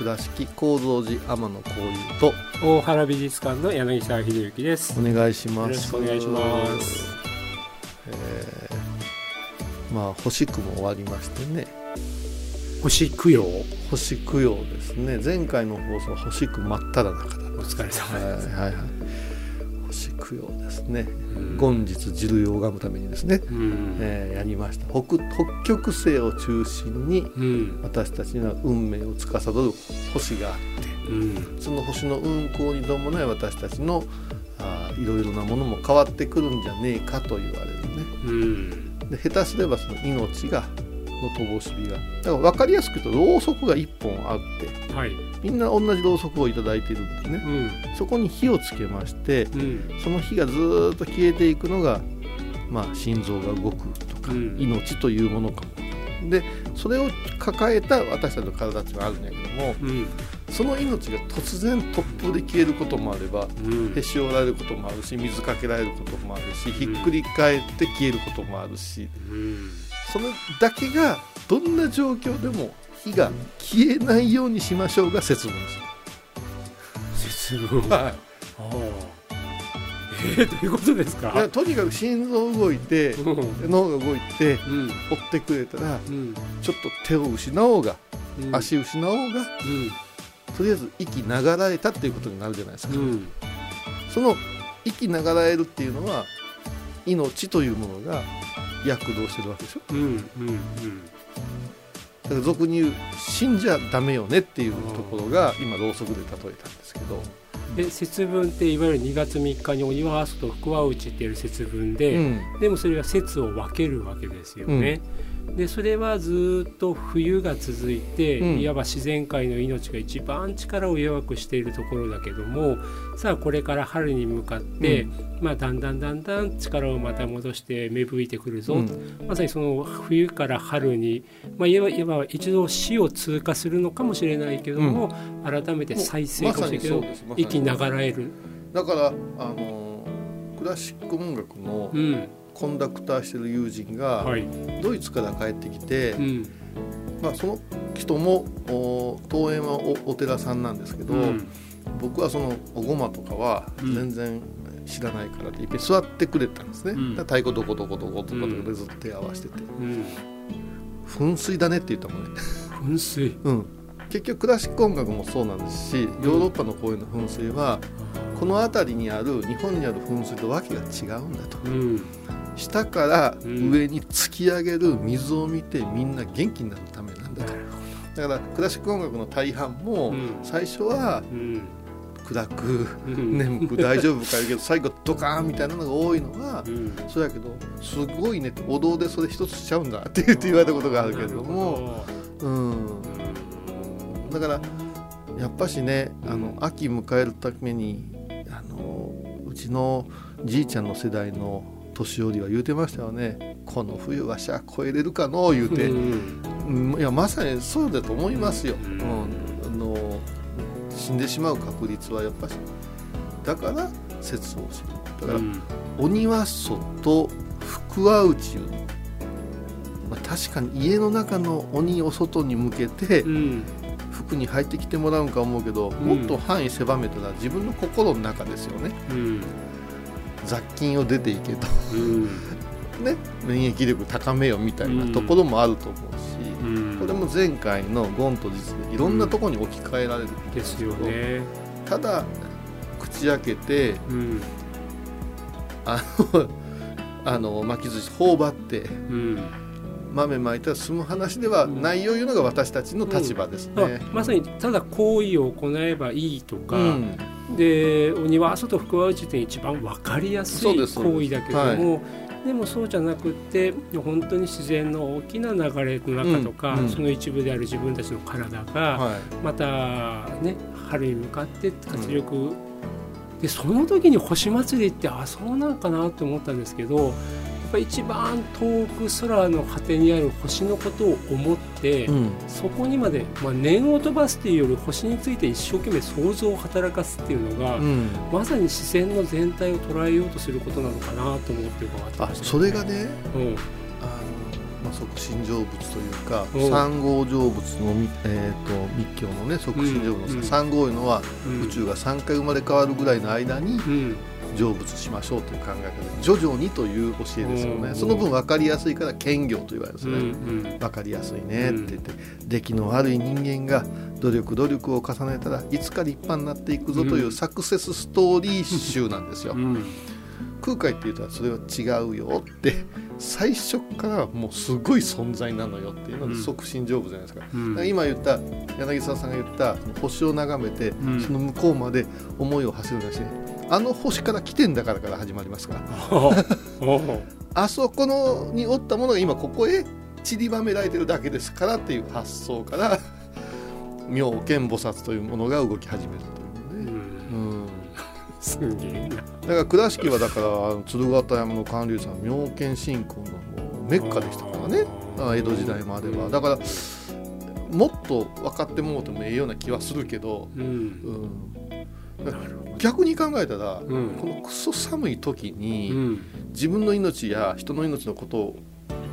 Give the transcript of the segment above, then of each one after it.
倉敷高蔵寺天野幸雄と大原美術館の柳沢秀幸です。お願いします。よろしくお願いします。えーまあ星区も終わりましてね。星供養星供養ですね。前回の放送は星区真っ只中だお疲れ様はいです、はいはい星供養ですね。ん。元日汁を拝むためにですね、うん。えーやりました。北北極星を中心にうん。私たちには運命を司る星があってうん。その星の運行に伴い私たちのあーいろいろなものも変わってくるんじゃねえかと言われるね。うん。で下手すればその命がの灯火が。だから分かりやすく言うとろうそくが1本あってはい。みんな同じろうそくをいただいているんですね。うん。そこに火をつけましてうん。その火がずーっと消えていくのが、まあ、心臓が動くとか、うん。命というものかも。でそれを抱えた私たちの体っていうのがあるんやけどもうん。その命が突然突風で消えることもあればうん。へし折られることもあるし水かけられることもあるしひっくり返って消えることもあるしうんそれだけがどんな状況でも火が消えないようにしましょうが節分です。節分。はい。あ あえー、どういうことですか？とにかく心臓動いてうん。脳が動いてうん。追ってくれたらうん。ちょっと手を失おうがうん。足失おうがとりあえず息流られたっていうことになるじゃないですか、その息流られるっていうのは命というものが躍動してるわけでしょ？うんうんうん。だから俗に言う死んじゃダメよねっていうところが今ろうそくで例えたんですけど、で節分っていわゆる2月3日に鬼は外と福は内っていう節分で、うん。でもそれは節を分けるわけですよね。でそれはずっと冬が続いて、うん。いわば自然界の命が一番力を弱くしているところだけどもさあこれから春に向かって、まあ、だんだんだんだん力をまた戻して芽吹いてくるぞ、うん。まさにその冬から春に、まあ、いわいわば一度死を通過するのかもしれないけども、改めて再生かもしれないけど、まさにそうです。息流れる。だからあのークラシック音楽のうんコンダクターしてる友人がはい。ドイツから帰ってきて、うん。まあ、その人もお東園はおお寺さんなんですけど、うん。僕はそのおごまとかはうん。全然知らないからっていっぺん座ってくれたんですね、うん。太鼓どこどこどことかうん。でずっと手合わせてて。うん「噴水だね」って言ったもんね、噴水。うん、結局クラシック音楽もそうなんですしヨーロッパの公園の噴水はこの辺りにある日本にある噴水とわけが違うんだと。うん下からうん。上に突き上げる水を見てみんな元気になるためなんだと。だからクラシック音楽の大半もうん。最初はうん。暗くうん。眠く大丈夫かけど最後ドカーンみたいなのが多いのはうん。そうやけどすごいねってお堂でそれ一つしちゃうんだって言って言われたことがあるけれどもうん。だからやっぱしねあの秋迎えるためにあのうちのじいちゃんの世代の年寄りは言うてましたよね。この冬わしゃ越えれるかの言うて、うんうん。いやまさにそうだと思いますよ、ううん。んあの死んでしまう確率はやっぱし。だから節をする。だから、うん。鬼は外福は内、まあ、確かに家の中の鬼を外に向けてうん。服に入ってきてもらうんか思うけど、ん。もっと範囲狭めたら自分の心の中ですよね。うん雑菌を出ていけと。うん。ね免疫力高めよみたいなところもあると思うし、うん。これも前回のゴンと実でいろんなところに置き換えられるんですよね。ただ口開けてうん。あの あの巻き寿司頬張ってうん。豆まいたら済む話ではないよいうのが私たちの立場ですあね。まさにただ行為を行えばいいとか、うんで鬼は外福は内って一番分かりやすい行為だけどもで,、もそうじゃなくって本当に自然の大きな流れの中とか、うん。うん。その一部である自分たちの体が、はまたね春に向かって活力、でその時に星祭りってあそうなんかなって思ったんですけどぱ一番遠く空の果てにある星のことを思って、いうん。そこにまで、まあ、念を飛ばすっていうより星について一生懸命想像を働かすっていうのが、うん。まさに自然の全体を捉えようとすることなのかなと思って伺ってあました、それがねうん。あの、まあ、即身成仏というかうん。三号成仏のみ、えー、と密教のね即身成仏うんの三号いうのはうん。宇宙が3回生まれ変わるぐらいの間にうん成仏しましょうという考え方で徐々にという教えですようんねその分分かりやすいから兼業と言われるんですうね、ん。分かりやすいねって言って、出来の悪い人間が努力努力を重ねたらいつか立派になっていくぞといううん。サクセスストーリー集なんですよ。うん。空海って言ったらそれは違うよって最初からもうすごい存在なのよっていうのでうん。即身成仏じゃないですか。うん。だから今言った柳沢さんが言った星を眺めて、ん。その向こうまで思いを馳せるなしあの星から来てんだからから始まりますから。あそこのにおったものが今ここへ散りばめられてるだけですからっていう発想から妙見菩薩というものが動き始めるというね。うん。すげえな。だから倉敷はだから鶴ヶ山の関龍さん妙見信仰のメッカでしたからね。あ江戸時代までは。だからもっと分かってもうてもええような気はするけど、うん。うん、なるほど逆に考えたら、うん。このクソ寒い時に、うん。自分の命や人の命のことを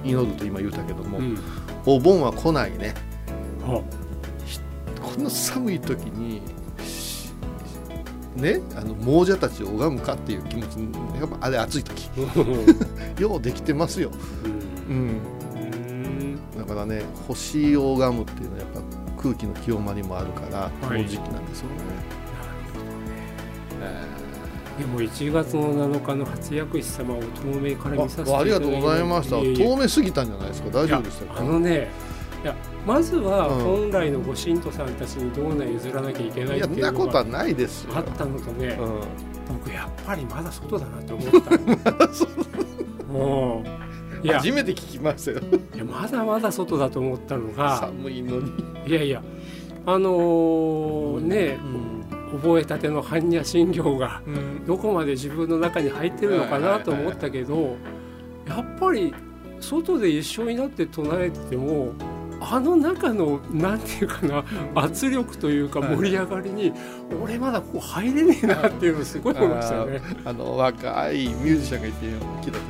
祈ると今言うたけども、うん。お盆は来ないね。あ。この寒い時にしねあの亡者たちを拝むかっていう気持ちやっぱあれ暑い時。ようできてますよ、うん、うん。だからね星を拝むっていうのはやっぱ空気の清まりもあるからこの時期なんですよね、でも1月の7日の初薬師様を遠目から見させていただいて。あありがとうございました。いえいえ。遠目すぎたんじゃないですか？大丈夫でしたか？あのねいやまずはうん。本来のご神徒さんたちにどうな譲らなきゃいけないっていうのことはがないですよ。あったのとね、うん。僕やっぱりまだ外だなって思った。もう初めて聞きましたよ。いやまだまだ外だと思ったのが。寒いのに、いやいやあのーね覚えたての般若心経がうん。どこまで自分の中に入ってるのかなと思ったけどやっぱり外で一緒になって唱えててもあの中のなんていうかな圧力というかはい盛り上がりに俺まだここ入れねえなっていうのすごい思いましたよね。あの若いミュージシャンがいて来た時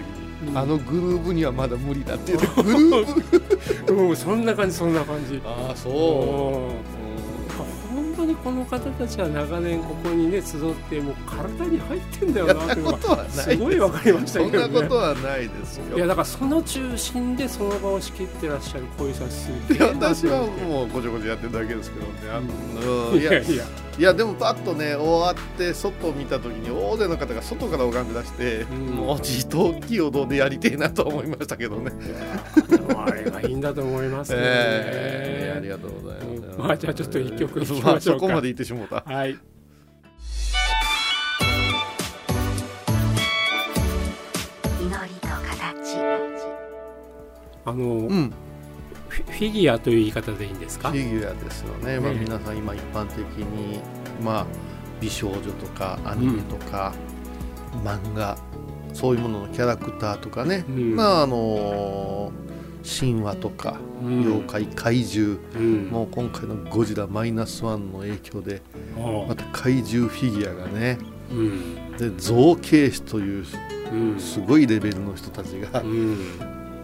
に、うん。あのグルーブにはまだ無理だっていう グルーブ。うん、そんな感じそんな感じ。ああそう。ん。本当にこの方たちは長年ここにね集ってもう体に入ってんだよそんななっていうのがことはすごい分かりましたそんなけどね。ことはないですよいやだからその中心でその場を仕切ってらっしゃるこういうさすいや私はもうごちょごちょやってるだけですけどねあの、う んいやいやいやでもパッとね終わって外を見た時に大勢の方が外から拝んで出して、んもう自動どうでやりてえなと思いましたけどね。あれがいいんだと思いますね。ええありがとうございます。う んまあじゃあちょっと一曲聴きまあましょうかそこまで言ってしもうた。はい。祈りと形あの、うん、フィギュアという言い方でいいんですか？フ。ィギュアですよね。まあね皆さん今一般的にまあ美少女とかアニメとか、漫画そういうもののキャラクターとかね。うんまああの神話とか、うん妖怪怪獣うん。もう今回のゴジラマイナスワンの影響でもまた怪獣フィギュアがねうん。で造形師といううん。すごいレベルの人たちが、うん。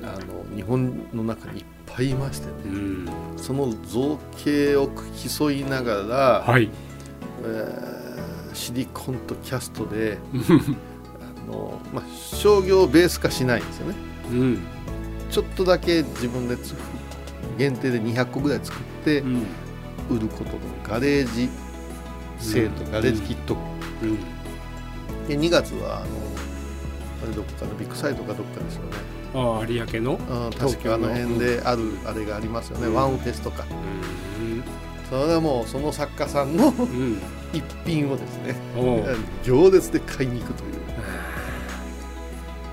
あの日本の中にいっぱいいましてねうん。その造形を競いながら、はい。えーシリコンとキャストであの、まあ、商業ベース化しないんですよねうん。ちょっとだけ自分でつ限定で200個ぐらい作ってうん。売ることのガレージセールとうん。ガレージキット。うん。で2月はあのあれどこかのビッグサイトかどっかですよね。ああ有明の？うん確かあの辺であるあれがありますよね、うんワンフェスとか。うん。それはもうその作家さんのうん。一品をですね。行列で買いに行くという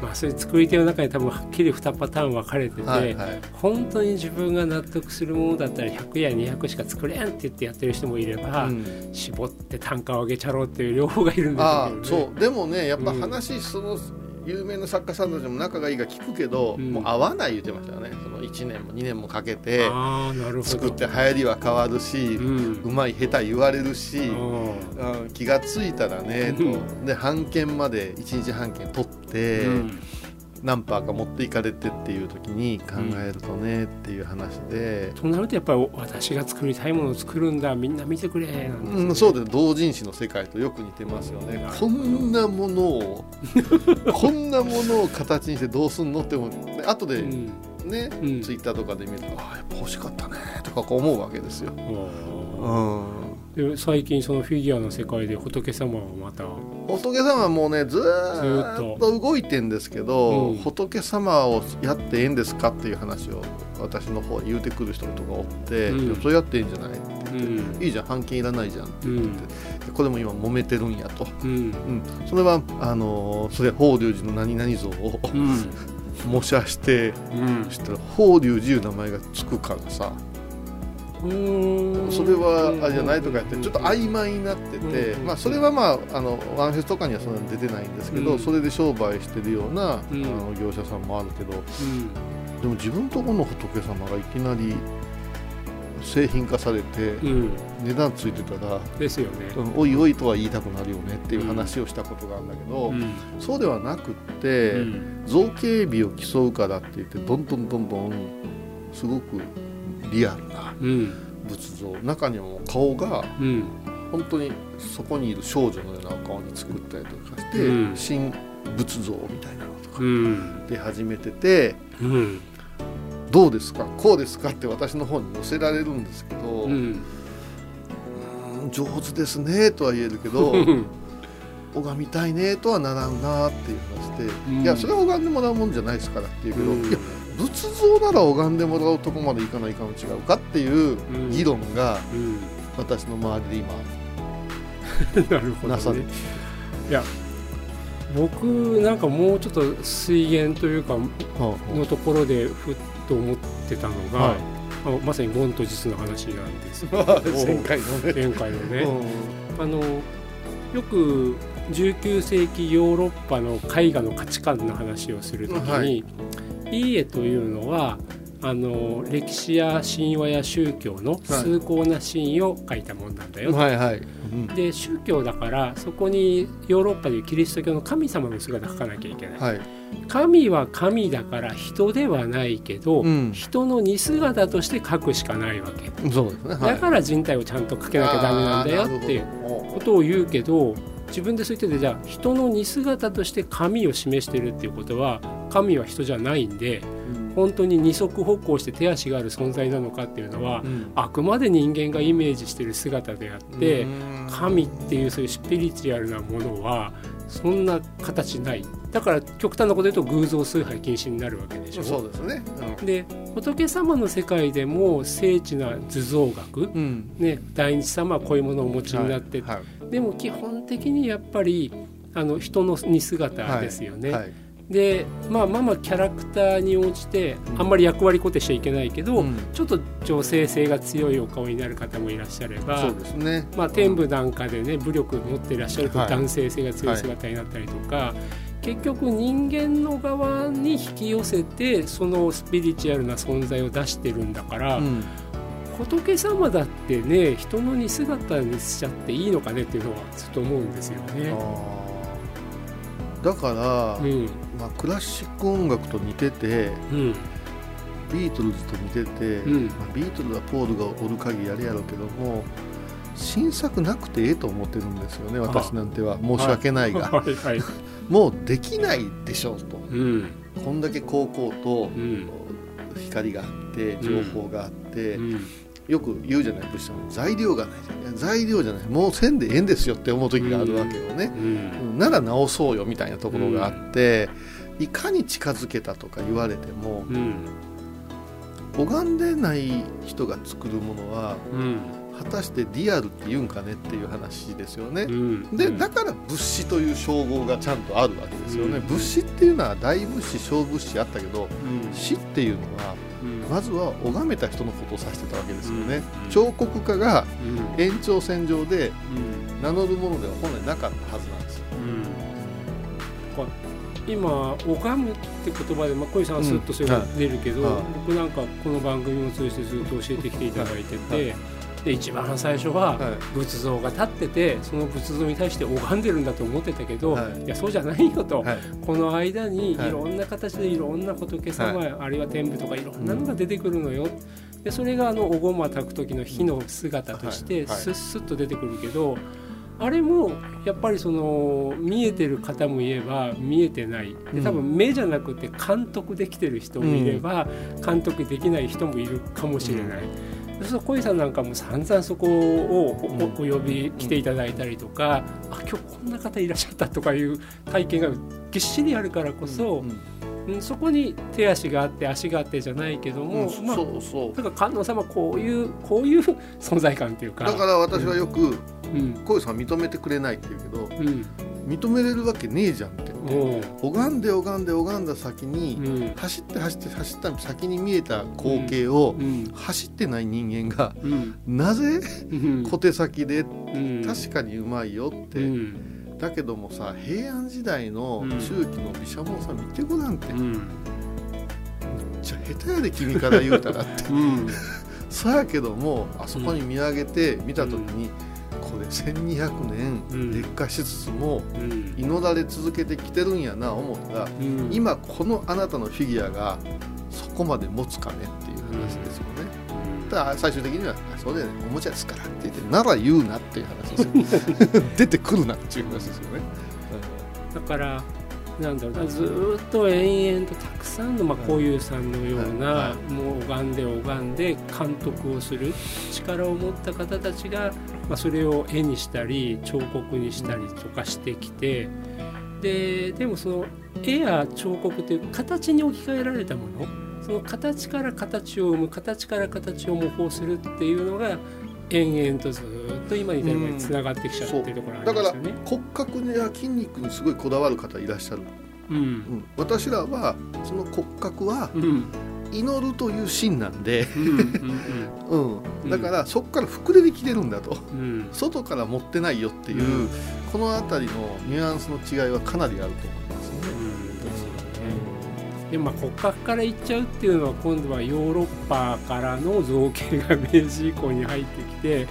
まあそういう作り手の中に多分はっきり2パターン分かれてて、はいはい。本当に自分が納得するものだったら100や200しか作れんって言ってやってる人もいれば、うん。絞って単価を上げちゃろうっていう両方がいるんですよね。そう。でもねやっぱうん話、その有名な作家さんたちも仲がいいから聞くけど、うん。もう合わない言ってましたよね。その1年も2年もかけて作って流行りは変わるし、ううんまい下手言われるし、うんうん気がついたらねと。うで版権まで1日版権取って、うん何パーか持っていかれてっていう時に考えるとねっていう話で、となるとやっぱり私が作りたいものを作るんだみんな見てくれなんですねうん、そうです同人誌の世界とよく似てますよね。こんなものを こんなものを形にしてどうすんのって後でうん。ね、うん。ツイッターとかで見るとああやっぱ欲しかったねとかこう思うわけですよ、おうん、ーで最近そのフィギュアの世界で仏様はまた。仏様はもうねずーっと動いてんですけど、うん。仏様をやってええんですかっていう話を私の方に言うてくる人とかおって、うん。それやってええんじゃないうん。いいじゃん半券いらないじゃんってうん。でこれも今揉めてるんやと、うん。うん、それはあのーそれ法隆寺の何々像をうん。模写してうん。したら法隆寺いう名前がつくからさうんそれはあれじゃないとかやってちょっと曖昧になってて、うん。まあ、それはまああのワンフェスとかにはそんなに出てないんですけど、うん。それで商売してるような、うん。あの業者さんもあるけどうん。でも自分とこの仏様がいきなり製品化されてうん。値段ついてたら、ですよね。うんおいおいとは言いたくなるよねっていう話をしたことがあるんだけど、うん。そうではなくって、うん。造形美を競うからって言ってどんどんどんどんすごくリアルなうん。仏像中にはもう顔がうん。本当にそこにいる少女のようなお顔に作ったりとかして、うん。新仏像みたいなのとかうん。で始めててうん。どうですか？こうですかって私の方に寄せられるんですけど、上手ですねとは言えるけど 拝みたいねとはならんなっていう話で、うん。いやそれは拝んでもらうもんじゃないですからっていうけど、うん。いや仏像なら拝んでもらうとこまでいかないかの違うかっていううん。議論がうん。私の周りで今。なるほどなされねていや僕なんかもうちょっと水源というかはのところでふっと思ってたのが、はい。あまさにゴンと実の話なんですけど 前回のね、前回のね、うあのよく19世紀ヨーロッパの絵画の価値観の話をするときに、はいい、い絵というのはあの歴史や神話や宗教の崇高なシーンを描いたもんなんだよ、んはいはい、うん。で宗教だからそこにヨーロッパでいうキリスト教の神様の姿描かなきゃいけない、はい。神は神だから人ではないけど、うん。人の似姿として描くしかないわけ。ね、はい、だから人体をちゃんと描けなきゃダメなんだよっていうことを言うけど自分でそう言っててじゃあ人の似姿として神を示してるっていうことは神は人じゃないんで本当に二足歩行して手足がある存在なのかっていうのは、うん。あくまで人間がイメージしてる姿であって、うん。神っていうそういうスピリチュアルなものはそんな形ない。だから極端なこと言うと偶像崇拝禁止になるわけでしょ。そうですね、で仏様の世界でも精緻な図像学、うん。ね、大日様はこういうものをお持ちになって、はいでも基本的にやっぱりあの人の似姿ですよね。はいでまあまあまあキャラクターに応じてあんまり役割固定しちゃいけないけど、うん。ちょっと女性性が強いお顔になる方もいらっしゃればそうですね。まあ、天部なんかでね武力持っていらっしゃるとはい。男性性が強い姿になったりとか、結局人間の側に引き寄せてそのスピリチュアルな存在を出してるんだから、うん。仏様だってね人の似姿にしちゃっていいのかねっていうのはちょっと思うんですよね。だから、うんまあ、クラシック音楽と似ててうん。ビートルズと似てて、うん。まあ、ビートルはポールがおる限りやるやろうけども新作なくてええと思ってるんですよね私なんては。申し訳ないが、はいはい。もうできないでしょうと。うん。こんだけ高校とうん。光があって情報があって、うんよく言うじゃない物質は材料がないじゃん。いや材料じゃない。もうせんでええんですよって思う時があるわけよね、うん。うんなら直そうよみたいなところがあって、いかに近づけたとか言われてもうん。拝んでない人が作るものはうん。果たしてリアルって言うんかねっていう話ですよね。う。ん。でだから物資という称号がちゃんとあるわけですよね。うん。物資っていうのは大物資小物資あったけどうん。死っていうのはうんまずは拝めた人のことを指してたわけですよね。うん。彫刻家がうん。延長線上でうん。名乗るものでは本来なかったはずなんですよ。うん。今「拝む」って言葉で、まあ、小井さんはスッとそれが出るけど、僕なんかこの番組を通じてずっと教えてきていただいてて、で一番最初ははい。仏像が立っててその仏像に対して拝んでるんだと思ってたけど、はい。い、やそうじゃないよと、はい。この間にいはい。ろんな形でいろんな仏様、あるいは天部とかいろんなのが出てくるのよ。でそれがあのおごま炊く時の火の姿としてはい。はい。スッスッと出てくるけど、あれもやっぱりその見えてる方もいれば見えてない。で多分目じゃなくて監督できてる人もいれば、監督できない人もいるかもしれない。そうすると小井さんなんかも散々そこをお呼び来ていただいたりとか、あ今日こんな方いらっしゃったとかいう体験がぎっしりあるからこそ、うんうん。そこに手足があって足があってじゃないけども、うん。まあそうそう。だから観音様こういうこういう 存在感っていうか。だから私はよくうん。小井さん認めてくれないって言うけどうん。認めれるわけねえじゃんっても拝んで拝んで拝んだ先うにうん。走って走って走った先に見えた光景をうん。走ってない人間がうん。なぜうん。小手先でうん。確かにうまいよって、うん。だけどもさ平安時代のうん。中期の毘沙門さん見てごらんって、めっうんちゃ下手やで君から言うたらって。うん。そうやけどもあそこに見上げて見た時に、これ1200うん。年劣化しつつもうん。祈られ続けてきてるんやな思ったらうん。今このあなたのフィギュアがそこまで持つかねっていう話ですよね。だから最終的には「そうだよね。おもちゃですから」って言って「なら言うな」っていう話ですよ 出てくるなっていう話ですよね。だからなんだろうなずーっと延々とたくさんの、まあ、こういうさんのような、はもう拝んで拝んで監督をする力を持った方たちが、まあ、それを絵にしたり彫刻にしたりとかしてきてででもその絵や彫刻という形に置き換えられたものその形から形を生む形から形を模倣するっていうのが延々とずーっと今に至るまでつながってきちゃってるところありだからますよね。骨格や筋肉にすごいこだわる方いらっしゃる、うん。うん、私らはその骨格はうん祈るという芯なんで、うんだからそこから膨れてきてるんだと。うん。うん外から持ってないよっていう、うん。この辺りのニュアンスの違いはかなりあると思いますね。でもまあ骨格からいっちゃうっていうのは今度はヨーロッパからの造形が明治以降に入ってきて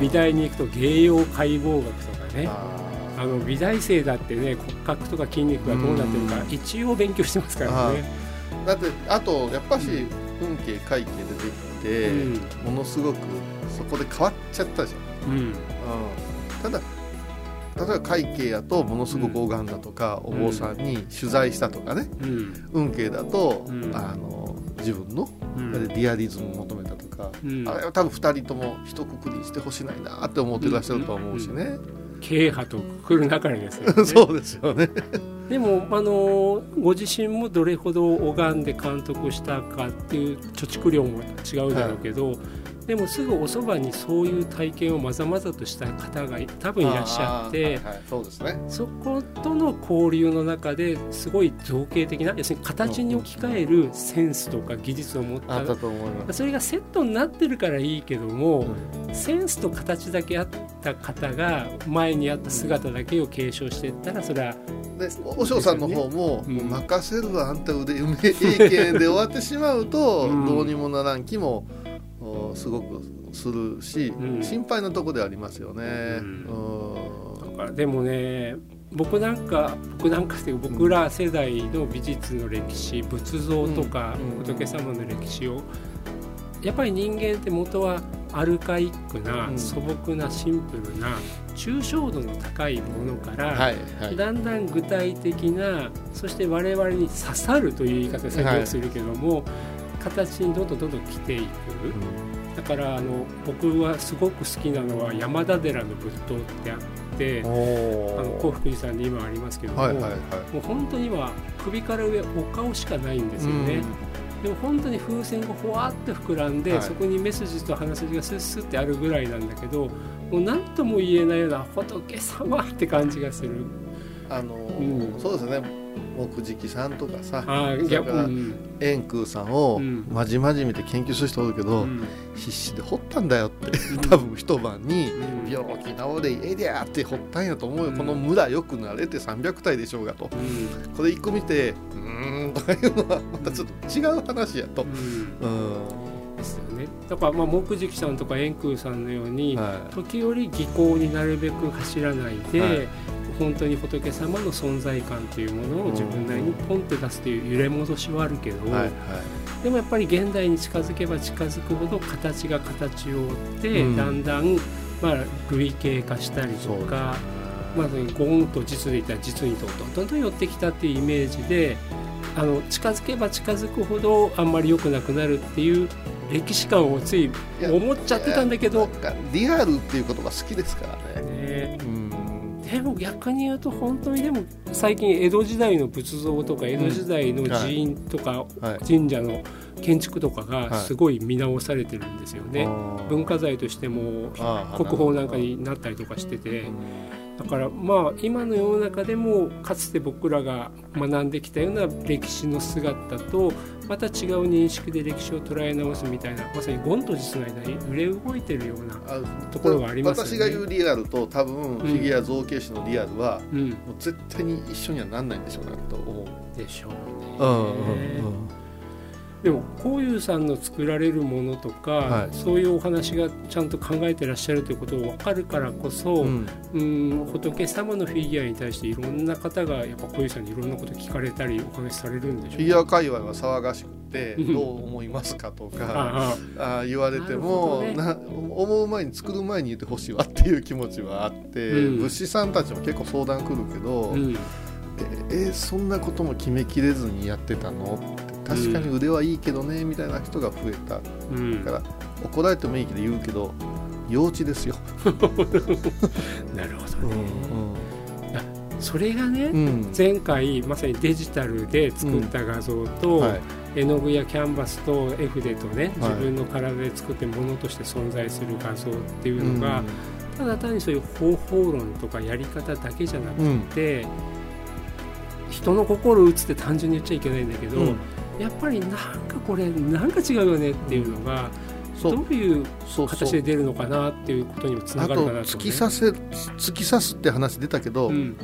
美大に行くと芸用解剖学とかね。ああの美大生だってね骨格とか筋肉がどうなってるかうん。一応勉強してますからね。ーだってあとやっぱし運慶会計出てきて、ものすごくそこで変わっちゃったじゃん。うん。うん。ただ例えば会計やとものすごく拝んだとか、お坊さんに取材したとかね。うん。運慶だと、うん。あの自分のうん。リアリズムを求めたとか、うん。あれは多分2人とも一括りにしてほしないなって思ってらっしゃると思うしね、慶派と来る中にですよね。そうですよね。でも、あのご自身もどれほど拝んで監督したかっていう貯蓄量も違うだろうけど、でもすぐおそばにそういう体験をまざまざとした方が多分いらっしゃって、はいはいそうですね。そことの交流の中ですごい造形的な要するに形に置き換えるセンスとか技術を持ったあったと思います。それがセットになってるからいいけども、センスと形だけあった方が前にあった姿だけを継承していったらそれはでお嬢さんの方も「うん。任せるわあんた腕うめええけん」で終わってしまうと、うん。どうにもならん気もおすごくするし、うん。心配なとこでありますよね。だからでもね僕なんか僕なんかっていうか僕ら世代の美術の歴史仏像とかうん。仏様の歴史をやっぱり人間って元はアルカイックなうん。素朴なシンプルな抽象度の高いものから。だんだん具体的なそして我々に刺さるという言い方を先ほどするけども、形にどんどんどんどん来ていく。だからあの僕はすごく好きなのは山田寺の仏塔ってあってあの幸福寺さんに今ありますけども、はいはいはい。もう本当には首から上お顔しかないんですよね、でも本当に風船がほわっと膨らんで、はい。そこにメッセージと鼻筋がスッスッってあるぐらいなんだけどもう何とも言えないような仏様って感じがするあのうん。そうですね。木直さんとかさそれか円空さんをうん。まじまじ見て研究する人おるけど、うん。必死で掘ったんだよって多分一晩にうん。病気治れええでやって掘ったんやと思うよ、うん。この村よくなれて300体でしょうがと。うん。これ一個見てうーんとかいうのはまたちょっと違う話やと。う、ん。うん。ですよね。だからまあ木直さんとか円空さんのように、は時折技巧になるべく走らないで、はい本当に仏様の存在感というものを自分なりにポンって出すという揺れ戻しはあるけど、い、はいはい。でもやっぱり現代に近づけば近づくほど形が形を追って、うん。だんだん、まあ、類型化したりとか、まあ、ゴンと実で言ったら実にとどんどんどん寄ってきたっていうイメージであの近づけば近づくほどあんまり良くなくなるっていう歴史観をついや思っちゃってたんだけど。リアルっていう言葉好きですからね。ね。うんでも逆に言うと本当にでも最近江戸時代の仏像とか江戸時代の寺院とかはい。神社の建築とかがはい。すごい見直されてるんですよね。文化財としても国宝なんかになったりとかしてて。うんだからまあ今の世の中でもかつて僕らが学んできたような歴史の姿とまた違う認識で歴史を捉え直すみたいなまさにゴンと実の間に揺れ動いてるような、あところがありますよね私が言うリアルと多分フィギュア造形師のリアルは、うん、もう絶対に一緒にはなんないんでしょうなと思う。でしょうね。うんでもこういうさんの作られるものとか、はい。そういうお話がちゃんと考えてらっしゃるということを分かるからこそ、うん。うん、仏様のフィギュアに対していろんな方がやっぱ小遊さんにいろんなこと聞かれたりお話しされるんでしょフィギュア界隈は騒がしくてうん。どう思いますかとか あ言われてなもるほどな思う前に作る前に言ってほしいわっていう気持ちはあって、うん。物資さんたちも結構相談来るけど、うん。ええそんなことも決めきれずにやってたの？って確かに腕はいいけどねみたいな人が増えた。うん、から怒られてもいいけど言うけど幼稚ですよ。なるほどね、うんそれがね、うん。前回まさにデジタルで作った画像と、はい。絵の具やキャンバスと絵筆とねはい。自分の体で作ってものとして存在する画像っていうのが、ただ単にそういう方法論とかやり方だけじゃなくうん。て、人の心を打つって単純に言っちゃいけないんだけど、うんやっぱりなんかこれなんか違うよねっていうのが、どういう形で出るのかなっていうことにもつながるかなと、ね、突き刺せ突き刺すって話出たけど、うん。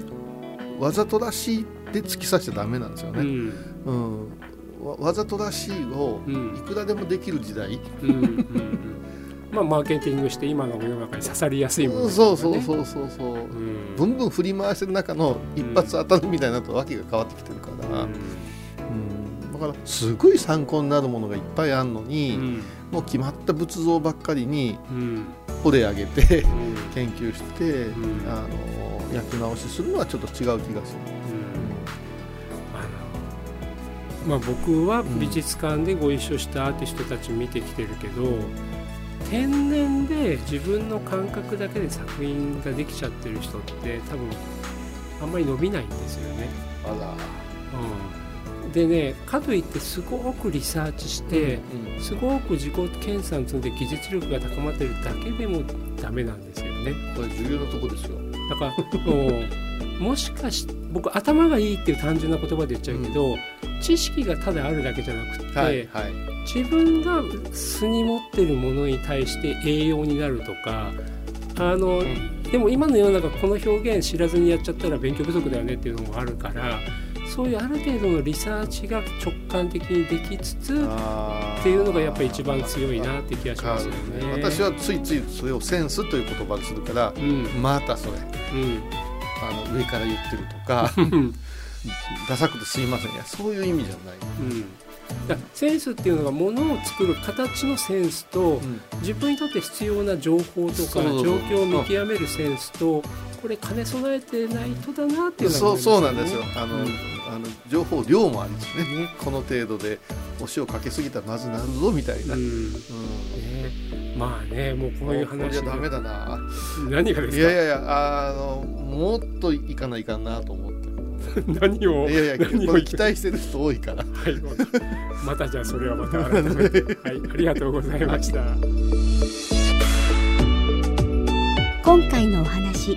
わざとらしいで突き刺しちゃダメなんですよね、うん。うん。わわざとらしいをうん。いくらでもできる時代、うんうんうん。まあマーケティングして今の世の中に刺さりやすいものうんそうそうう、そうそうそう、うん。ブンブン振り回してる中の一発当たるみたいになったらわけが変わってきてるから、うん。だからすごい参考になるものがいっぱいあるのうに、ん。もう決まった仏像ばっかりにうん。掘れ上げてうん。研究して、ん。あの焼き直しするのはちょっと違う気がする。あのまあ、僕は美術館でご一緒したアーティストたち見てきてるけど、天然で自分の感覚だけで作品ができちゃってる人って多分あんまり伸びないんですよね。あら。うん、でねかといってすごくリサーチして、うんすごく自己研鑽積んで技術力が高まってるだけでもダメなんですよね。これ重要なとこですよ。だからうんもしかし僕頭がいいっていう単純な言葉で言っちゃうけど、知識がただあるだけじゃなくて、はいはい。自分が素に持ってるものに対して栄養になるとかあの、でも今の世の中この表現知らずにやっちゃったら勉強不足だよねっていうのもあるからそういうある程度のリサーチが直感的にできつつっていうのがやっぱり一番強いなって気がしますよね。私はついついそれをセンスという言葉にするから、うん。またそれうん。あの上から言ってるとかうん。ダサくてすいません。いやそういう意味じゃない。うん。だセンスっていうのがものを作る形のセンスと、自分にとって必要な情報とか状況を見極めるセンスとこれ兼ね備えてないとだなっていうのはそうそうなんですよ。あの、うんあの情報量もありますね。ねこの程度でお塩かけすぎたらまずなるぞみたいな、うん。うん。ね、まあねもうこういうこれ話じゃダメだな。何がですか？いやいやいやあのもっといかないかんなと思って。何を？いやいや期待してる人多いから。はい、またじゃあそれはまた改めて、はい、ありがとうございました。今回のお話